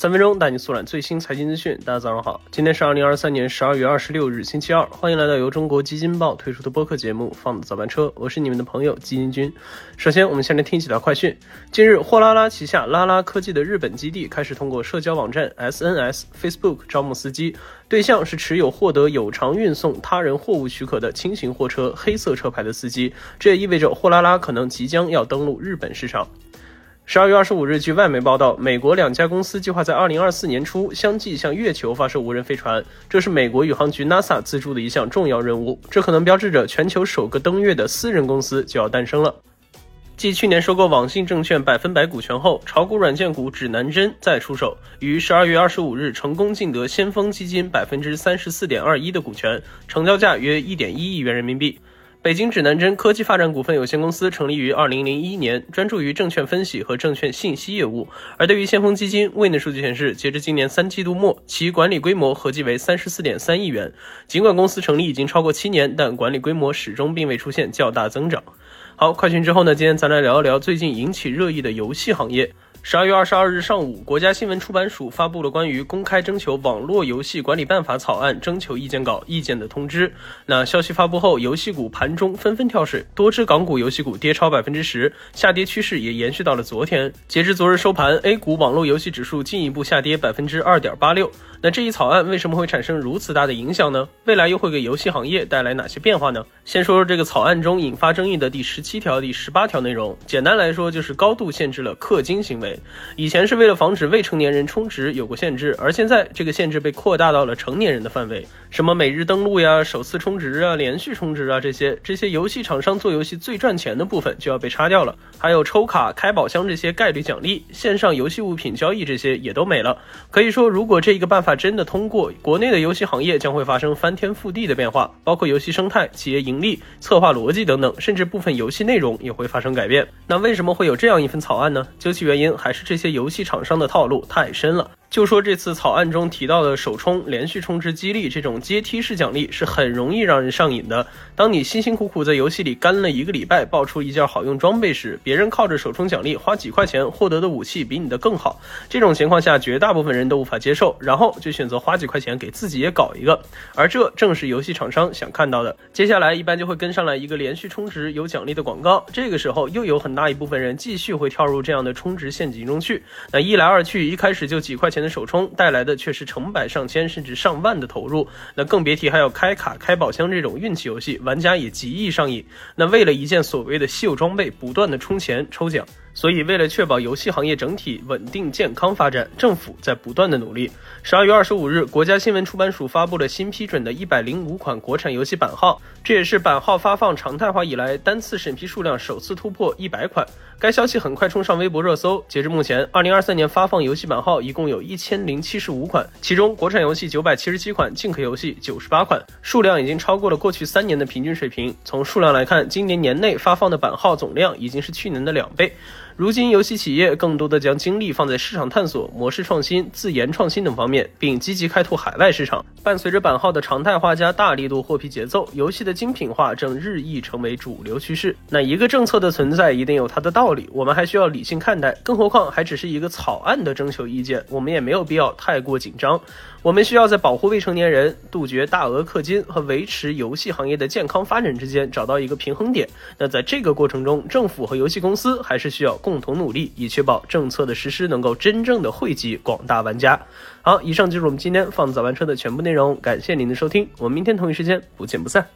三分钟带你速览最新财经资讯。大家早上好，今天是二零二三年十二月二十六日，星期二。欢迎来到由中国基金报推出的播客节目《放早班车》，我是你们的朋友基金君。首先，我们先来听几条快讯。近日，货拉拉旗下拉拉科技的日本基地开始通过社交网站 SNS、Facebook 招募司机，对象是持有获得有偿运送他人货物许可的轻型货车黑色车牌的司机。这也意味着货拉拉可能即将要登陆日本市场。十二月二十五日，据外媒报道，美国两家公司计划在二零二四年初相继向月球发射无人飞船，这是美国宇航局 NASA 资助的一项重要任务。这可能标志着全球首个登月的私人公司就要诞生了。继去年收购网信证券百分百股权后，炒股软件股指南针再出手，于十二月二十五日成功竞得先锋基金百分之三十四点二一的股权，成交价约一点一亿元人民币。北京指南针科技发展股份有限公司成立于二零零一年，专注于证券分析和证券信息业务。而对于先锋基金，未内数据显示，截至今年三季度末，其管理规模合计为三十四点三亿元。尽管公司成立已经超过七年，但管理规模始终并未出现较大增长。好，快讯之后呢？今天咱来聊一聊最近引起热议的游戏行业。十二月二十二日上午，国家新闻出版署发布了关于公开征求网络游戏管理办法草案征求意见稿意见的通知。那消息发布后，游戏股盘中纷纷跳水，多只港股游戏股跌超百分之十，下跌趋势也延续到了昨天。截至昨日收盘，A 股网络游戏指数进一步下跌百分之二点八六。那这一草案为什么会产生如此大的影响呢？未来又会给游戏行业带来哪些变化呢？先说说这个草案中引发争议的第十七条、第十八条内容。简单来说，就是高度限制了氪金行为。以前是为了防止未成年人充值有过限制，而现在这个限制被扩大到了成年人的范围。什么每日登录呀、首次充值啊、连续充值啊，这些这些游戏厂商做游戏最赚钱的部分就要被擦掉了。还有抽卡、开宝箱这些概率奖励、线上游戏物品交易这些也都没了。可以说，如果这一个办，法真的通过，国内的游戏行业将会发生翻天覆地的变化，包括游戏生态、企业盈利、策划逻辑等等，甚至部分游戏内容也会发生改变。那为什么会有这样一份草案呢？究其原因，还是这些游戏厂商的套路太深了。就说这次草案中提到的首充、连续充值激励这种阶梯式奖励是很容易让人上瘾的。当你辛辛苦苦在游戏里干了一个礼拜，爆出一件好用装备时，别人靠着首充奖励花几块钱获得的武器比你的更好，这种情况下绝大部分人都无法接受，然后就选择花几块钱给自己也搞一个。而这正是游戏厂商想看到的。接下来一般就会跟上来一个连续充值有奖励的广告，这个时候又有很大一部分人继续会跳入这样的充值陷阱中去。那一来二去，一开始就几块钱钱。的首充带来的却是成百上千甚至上万的投入，那更别提还有开卡、开宝箱这种运气游戏，玩家也极易上瘾。那为了一件所谓的稀有装备，不断的充钱抽奖。所以，为了确保游戏行业整体稳定健康发展，政府在不断的努力。十二月二十五日，国家新闻出版署发布了新批准的一百零五款国产游戏版号，这也是版号发放常态化以来单次审批数量首次突破一百款。该消息很快冲上微博热搜。截至目前，二零二三年发放游戏版号一共有一千零七十五款，其中国产游戏九百七十七款，进口游戏九十八款，数量已经超过了过去三年的平均水平。从数量来看，今年年内发放的版号总量已经是去年的两倍。如今，游戏企业更多的将精力放在市场探索、模式创新、自研创新等方面，并积极开拓海外市场。伴随着版号的常态化加大力度获批节奏，游戏的精品化正日益成为主流趋势。那一个政策的存在，一定有它的道理，我们还需要理性看待。更何况还只是一个草案的征求意见，我们也没有必要太过紧张。我们需要在保护未成年人、杜绝大额氪金和维持游戏行业的健康发展之间找到一个平衡点。那在这个过程中，政府和游戏公司还是需要共同努力，以确保政策的实施能够真正的惠及广大玩家。好，以上就是我们今天放早班车的全部内容，感谢您的收听，我们明天同一时间不见不散。